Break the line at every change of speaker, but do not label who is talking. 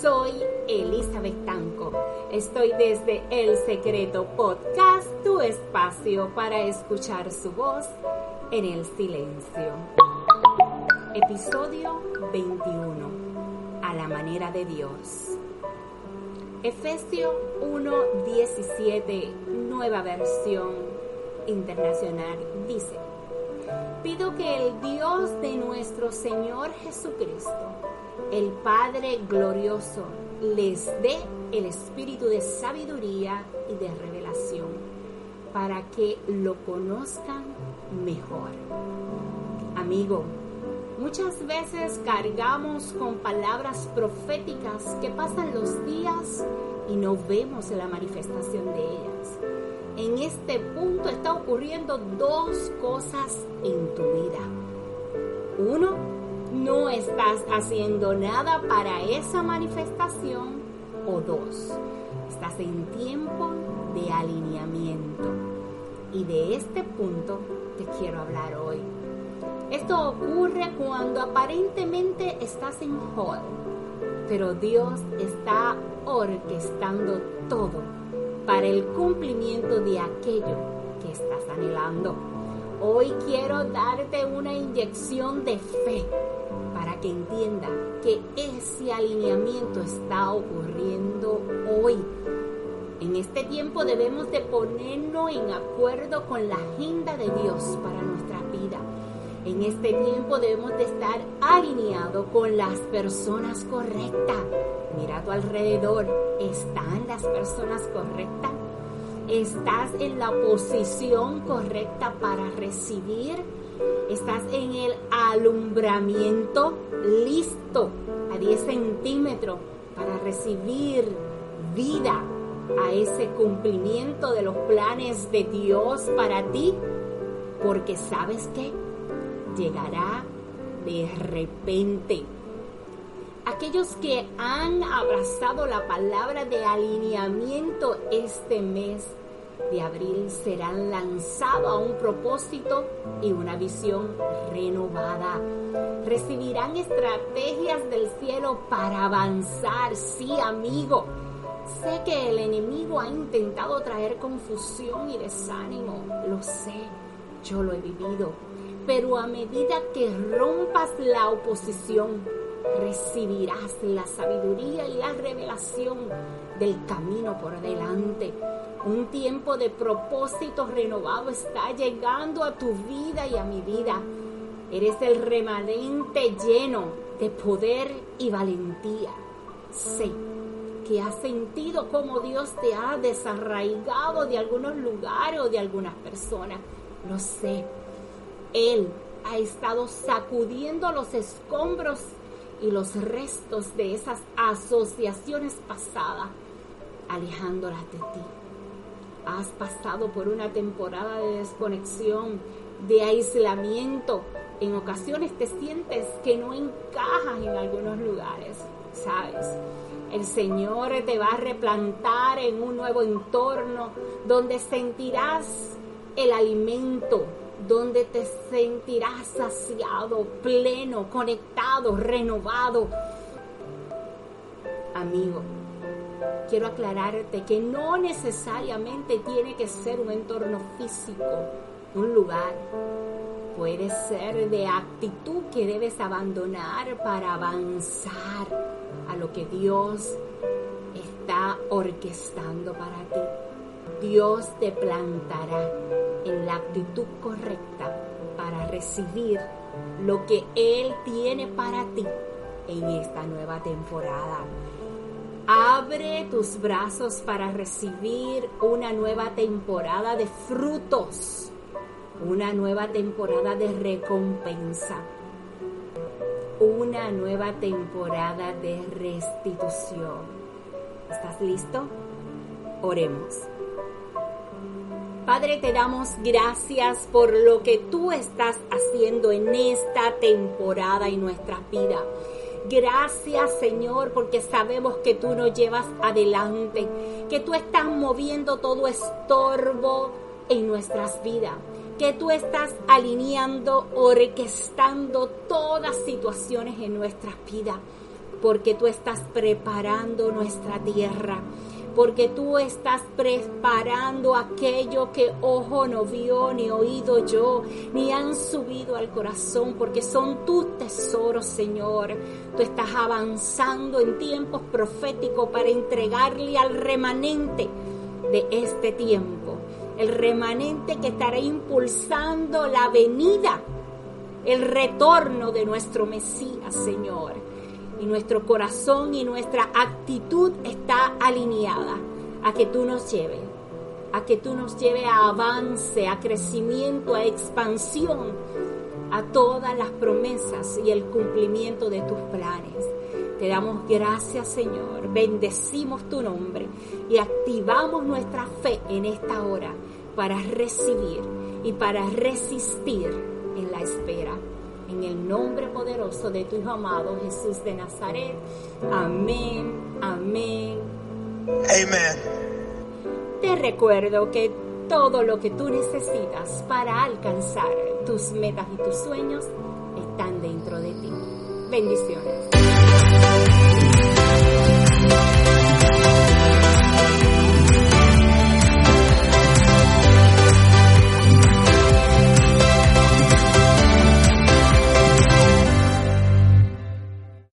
Soy Elizabeth Tanco. Estoy desde El Secreto Podcast, tu espacio para escuchar su voz en el silencio. Episodio 21. A la manera de Dios. Efesio 1:17, nueva versión internacional, dice, pido que el Dios de nuestro Señor Jesucristo, el Padre glorioso, les dé el espíritu de sabiduría y de revelación para que lo conozcan mejor. Amigo, muchas veces cargamos con palabras proféticas que pasan los días y no vemos la manifestación de ellas. En este punto está ocurriendo dos cosas en tu vida. Uno, no estás haciendo nada para esa manifestación. O dos, estás en tiempo de alineamiento. Y de este punto te quiero hablar hoy. Esto ocurre cuando aparentemente estás en hold, pero Dios está orquestando todo para el cumplimiento de aquello que estás anhelando. Hoy quiero darte una inyección de fe para que entienda que ese alineamiento está ocurriendo hoy. En este tiempo debemos de ponernos en acuerdo con la agenda de Dios para nuestra vida. En este tiempo debemos de estar alineados con las personas correctas. Mira a tu alrededor, ¿están las personas correctas? ¿Estás en la posición correcta para recibir? ¿Estás en el alumbramiento listo a 10 centímetros para recibir vida a ese cumplimiento de los planes de Dios para ti? Porque sabes que llegará de repente. Aquellos que han abrazado la palabra de alineamiento este mes de abril serán lanzados a un propósito y una visión renovada. Recibirán estrategias del cielo para avanzar. Sí, amigo. Sé que el enemigo ha intentado traer confusión y desánimo. Lo sé. Yo lo he vivido. Pero a medida que rompas la oposición, recibirás la sabiduría y la revelación del camino por delante. Un tiempo de propósito renovado está llegando a tu vida y a mi vida. Eres el remanente lleno de poder y valentía. Sé que has sentido como Dios te ha desarraigado de algunos lugares o de algunas personas. Lo sé. Él ha estado sacudiendo los escombros y los restos de esas asociaciones pasadas, alejándolas de ti has pasado por una temporada de desconexión, de aislamiento. En ocasiones te sientes que no encajas en algunos lugares, ¿sabes? El Señor te va a replantar en un nuevo entorno donde sentirás el alimento, donde te sentirás saciado, pleno, conectado, renovado. Amigo, quiero aclararte que no necesariamente tiene que ser un entorno físico, un lugar. Puede ser de actitud que debes abandonar para avanzar a lo que Dios está orquestando para ti. Dios te plantará en la actitud correcta para recibir lo que Él tiene para ti en esta nueva temporada. Abre tus brazos para recibir una nueva temporada de frutos, una nueva temporada de recompensa, una nueva temporada de restitución. ¿Estás listo? Oremos. Padre, te damos gracias por lo que tú estás haciendo en esta temporada y nuestra vida. Gracias Señor porque sabemos que tú nos llevas adelante, que tú estás moviendo todo estorbo en nuestras vidas, que tú estás alineando, orquestando todas situaciones en nuestras vidas. porque tú estás preparando nuestra tierra porque tú estás preparando aquello que ojo no vio, ni oído yo, ni han subido al corazón, porque son tus tesoros, Señor. Tú estás avanzando en tiempos proféticos para entregarle al remanente de este tiempo, el remanente que estará impulsando la venida, el retorno de nuestro Mesías, Señor y nuestro corazón y nuestra actitud está alineada a que tú nos lleves, a que tú nos lleves a avance, a crecimiento, a expansión, a todas las promesas y el cumplimiento de tus planes. Te damos gracias, Señor. Bendecimos tu nombre y activamos nuestra fe en esta hora para recibir y para resistir en la espera en el nombre poderoso de tu Hijo amado Jesús de Nazaret. Amén, amén.
Amén.
Te recuerdo que todo lo que tú necesitas para alcanzar tus metas y tus sueños están dentro de ti. Bendiciones.